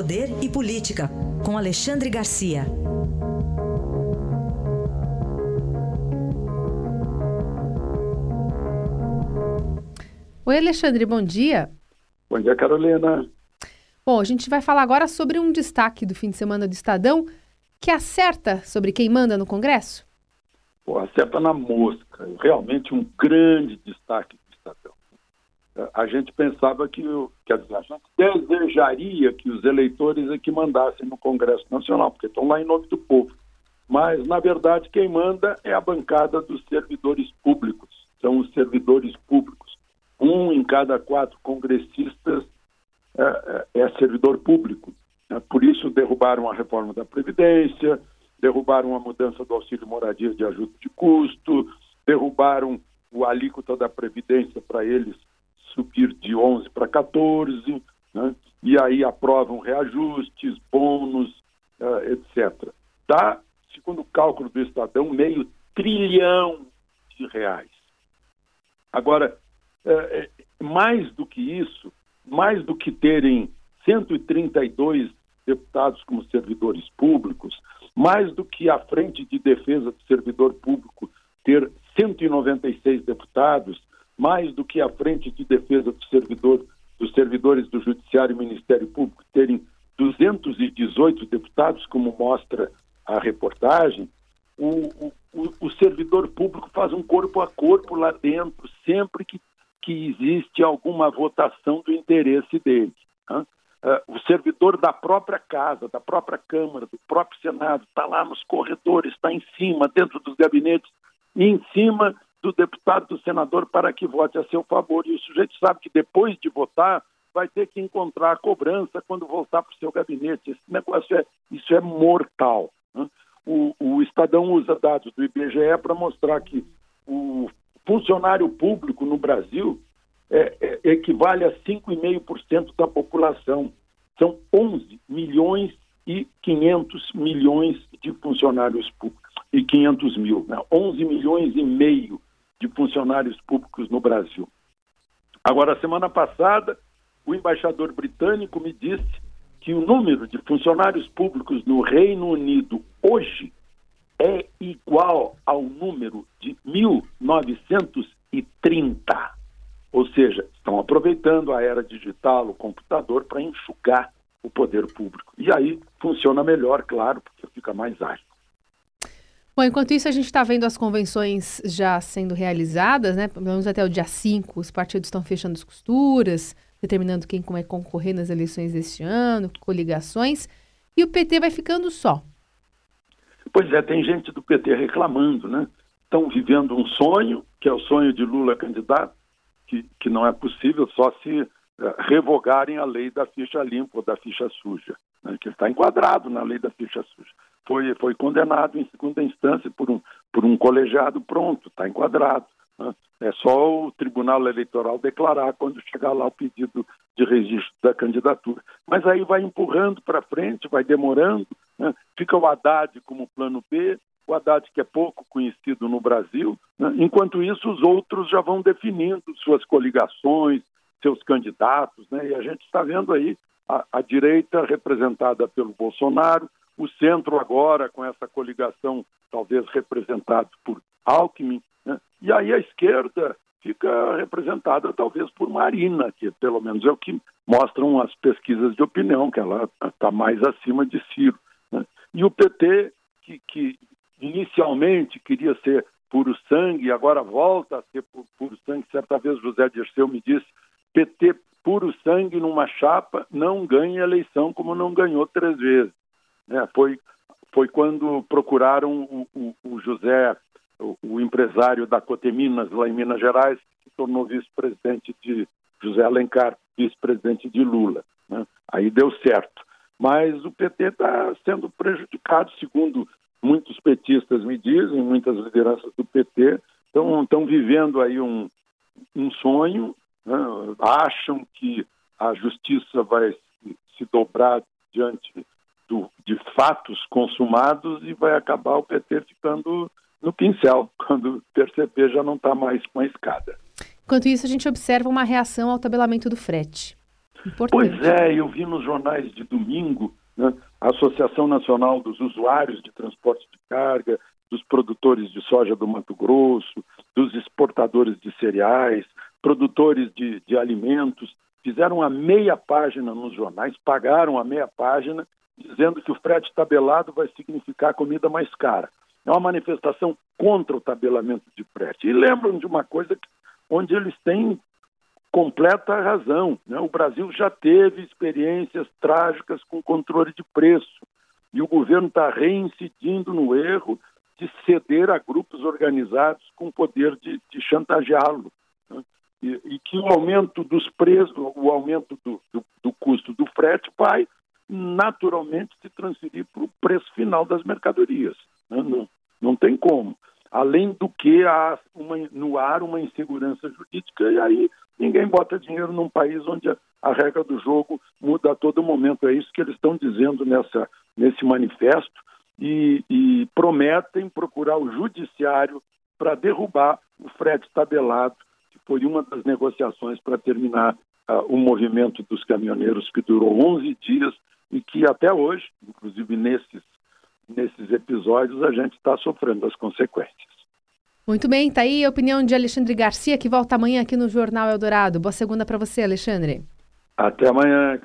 Poder e Política, com Alexandre Garcia. Oi, Alexandre, bom dia. Bom dia, Carolina. Bom, a gente vai falar agora sobre um destaque do fim de semana do Estadão que acerta sobre quem manda no Congresso? Pô, acerta na mosca. Realmente um grande destaque. A gente pensava que, quer dizer, a gente desejaria que os eleitores é que mandassem no Congresso Nacional, porque estão lá em nome do povo. Mas, na verdade, quem manda é a bancada dos servidores públicos. São os servidores públicos. Um em cada quatro congressistas é, é, é servidor público. É, por isso, derrubaram a reforma da Previdência, derrubaram a mudança do auxílio moradia de ajuda de custo, derrubaram o alíquota da Previdência para eles subir de 11 para 14, né? e aí aprovam reajustes, bônus, uh, etc. Dá, segundo o cálculo do Estadão, meio trilhão de reais. Agora, uh, mais do que isso, mais do que terem 132 deputados como servidores públicos, mais do que a Frente de Defesa do Servidor Público ter 196 deputados, mais do que a Frente de Defesa do Servidor, dos Servidores do Judiciário e Ministério Público terem 218 deputados, como mostra a reportagem, o, o, o, servidor público faz um corpo a corpo lá dentro, sempre que, que existe alguma votação do interesse dele. Né? Uh, o servidor da própria casa, da própria Câmara, do próprio Senado, está lá nos corredores, está em cima, dentro dos gabinetes, em cima do deputado, do senador, para que vote a seu favor. E o sujeito sabe que depois de votar, vai ter que encontrar a cobrança quando voltar para o seu gabinete. Esse negócio é, isso é mortal. Né? O, o Estadão usa dados do IBGE para mostrar que o funcionário público no Brasil é, é, equivale a 5,5% da população. São 11 milhões e 500 milhões de funcionários públicos e 500 mil, né? 11 milhões e meio de funcionários públicos no Brasil. Agora, semana passada, o embaixador britânico me disse que o número de funcionários públicos no Reino Unido hoje é igual ao número de 1930. Ou seja, estão aproveitando a era digital, o computador, para enxugar o poder público. E aí funciona melhor, claro, porque fica mais ágil. Bom, enquanto isso, a gente está vendo as convenções já sendo realizadas, né? Pelo menos até o dia 5, os partidos estão fechando as costuras, determinando quem vai concorrer nas eleições deste ano, coligações, e o PT vai ficando só. Pois é, tem gente do PT reclamando, né? Estão vivendo um sonho, que é o sonho de Lula candidato, que, que não é possível só se uh, revogarem a lei da ficha limpa ou da ficha suja, né, que está enquadrado na lei da ficha suja. Foi, foi condenado em segunda instância por um, por um colegiado, pronto, está enquadrado. Né. É só o Tribunal Eleitoral declarar quando chegar lá o pedido de registro da candidatura. Mas aí vai empurrando para frente, vai demorando, né? fica o Haddad como plano B, o Haddad que é pouco conhecido no Brasil. Né? Enquanto isso, os outros já vão definindo suas coligações, seus candidatos, né? e a gente está vendo aí a, a, direita representada pelo Bolsonaro, o centro agora com essa coligação talvez representado por Alckmin, né? e aí a esquerda fica representada talvez por Marina, que pelo menos é o que mostram as pesquisas de opinião, que ela está mais acima de Ciro. Né? E o PT, que, que inicialmente queria ser puro sangue, agora volta a ser puro sangue. Certa vez José Dirceu me disse: PT puro sangue numa chapa não ganha eleição como não ganhou três vezes. É, foi, foi quando procuraram o, o, o José, o, o, empresário da Coteminas, lá em Minas Gerais, que se tornou vice-presidente de José Alencar, vice-presidente de Lula. Né? Aí deu certo. Mas o PT está sendo prejudicado, segundo muitos petistas me dizem, muitas lideranças do PT estão vivendo aí um, um sonho, né? acham que a justiça vai se dobrar diante do, de fatos consumados e vai acabar o PT ficando no pincel, quando perceber já não está mais com a escada. Enquanto isso, a gente observa uma reação ao tabelamento do frete. Importante. Pois é, eu vi nos jornais de domingo né, a Associação Nacional dos Usuários de Transporte de Carga, dos produtores de soja do Mato Grosso, dos exportadores de cereais, produtores de, de alimentos, fizeram a meia página nos jornais, pagaram a meia página, dizendo que o frete tabelado vai significar comida mais cara. É uma manifestação contra o tabelamento de frete. E lembram de uma coisa onde eles têm completa razão. Né? O Brasil já teve experiências trágicas com controle de preço e o governo está reincidindo no erro de ceder a grupos organizados com poder de, de chantageá-lo. Né? E, e, que o aumento dos preços, o aumento do, do, do custo do frete vai naturalmente se transferir para o preço final das mercadorias. Né? Não, não tem como. Além do que há uma, no ar uma insegurança jurídica, e aí ninguém bota dinheiro num país onde a, a regra do jogo muda a todo momento. É isso que eles estão dizendo nessa, nesse manifesto e, e prometem procurar o judiciário para derrubar o frete tabelado, que foi uma das negociações para terminar uh, o movimento dos caminhoneiros que durou 11 dias e que até hoje, inclusive nesses, nesses episódios, a gente está sofrendo as consequências. Muito bem, está aí a opinião de Alexandre Garcia, que volta amanhã aqui no Jornal Eldorado. Boa segunda para você, Alexandre. Até amanhã.